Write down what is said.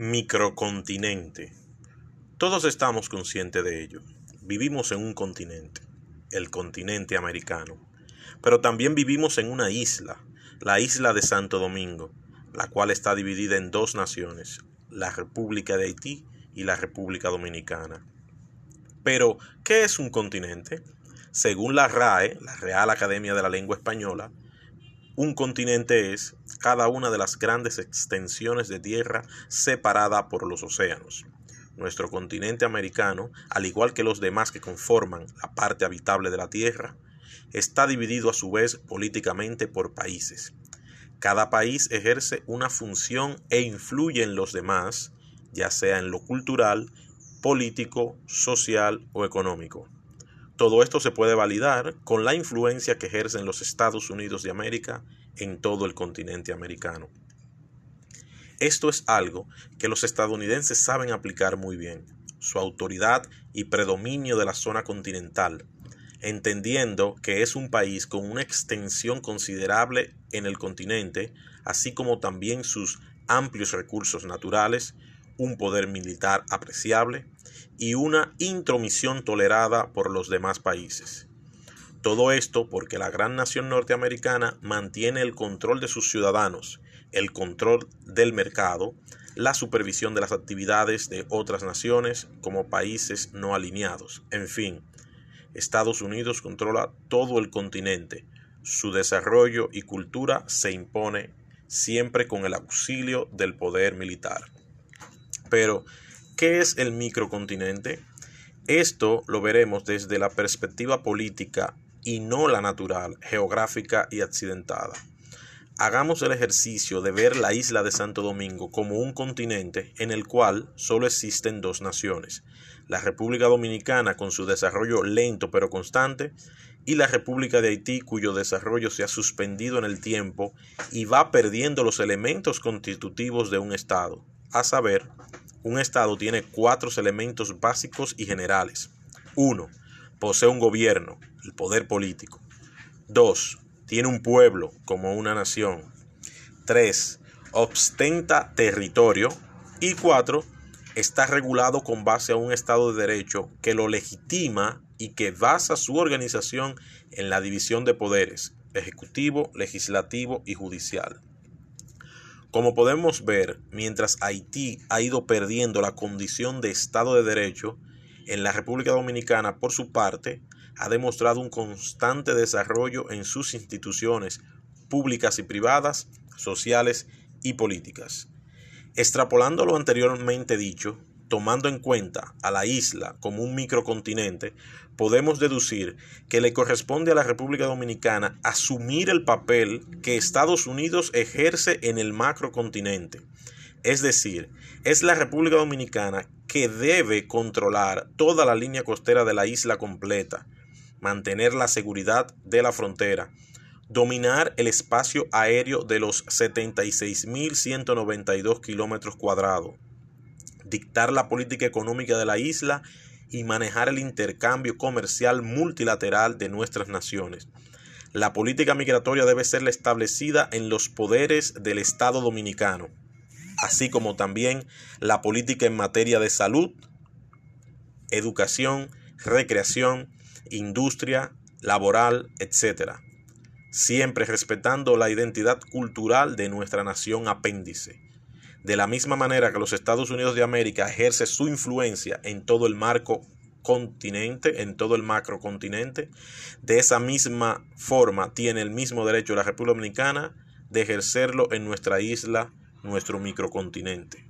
Microcontinente. Todos estamos conscientes de ello. Vivimos en un continente, el continente americano. Pero también vivimos en una isla, la isla de Santo Domingo, la cual está dividida en dos naciones, la República de Haití y la República Dominicana. Pero, ¿qué es un continente? Según la RAE, la Real Academia de la Lengua Española, un continente es cada una de las grandes extensiones de tierra separada por los océanos. Nuestro continente americano, al igual que los demás que conforman la parte habitable de la Tierra, está dividido a su vez políticamente por países. Cada país ejerce una función e influye en los demás, ya sea en lo cultural, político, social o económico. Todo esto se puede validar con la influencia que ejercen los Estados Unidos de América en todo el continente americano. Esto es algo que los estadounidenses saben aplicar muy bien, su autoridad y predominio de la zona continental, entendiendo que es un país con una extensión considerable en el continente, así como también sus amplios recursos naturales, un poder militar apreciable y una intromisión tolerada por los demás países. Todo esto porque la gran nación norteamericana mantiene el control de sus ciudadanos, el control del mercado, la supervisión de las actividades de otras naciones como países no alineados. En fin, Estados Unidos controla todo el continente. Su desarrollo y cultura se impone siempre con el auxilio del poder militar. Pero, ¿qué es el microcontinente? Esto lo veremos desde la perspectiva política y no la natural, geográfica y accidentada. Hagamos el ejercicio de ver la isla de Santo Domingo como un continente en el cual solo existen dos naciones, la República Dominicana con su desarrollo lento pero constante y la República de Haití cuyo desarrollo se ha suspendido en el tiempo y va perdiendo los elementos constitutivos de un Estado, a saber, un Estado tiene cuatro elementos básicos y generales. 1. Posee un gobierno, el poder político. 2. Tiene un pueblo como una nación. 3. Ostenta territorio. Y 4. Está regulado con base a un Estado de Derecho que lo legitima y que basa su organización en la división de poderes, ejecutivo, legislativo y judicial. Como podemos ver, mientras Haití ha ido perdiendo la condición de Estado de Derecho, en la República Dominicana, por su parte, ha demostrado un constante desarrollo en sus instituciones públicas y privadas, sociales y políticas. Extrapolando lo anteriormente dicho, tomando en cuenta a la isla como un microcontinente, podemos deducir que le corresponde a la República Dominicana asumir el papel que Estados Unidos ejerce en el macrocontinente. Es decir, es la República Dominicana que debe controlar toda la línea costera de la isla completa, mantener la seguridad de la frontera, dominar el espacio aéreo de los 76.192 kilómetros cuadrados, dictar la política económica de la isla y manejar el intercambio comercial multilateral de nuestras naciones. La política migratoria debe ser establecida en los poderes del Estado dominicano, así como también la política en materia de salud, educación, recreación, industria, laboral, etc. Siempre respetando la identidad cultural de nuestra nación apéndice de la misma manera que los Estados Unidos de América ejerce su influencia en todo el marco continente, en todo el macrocontinente, de esa misma forma tiene el mismo derecho la República Dominicana de ejercerlo en nuestra isla, nuestro microcontinente.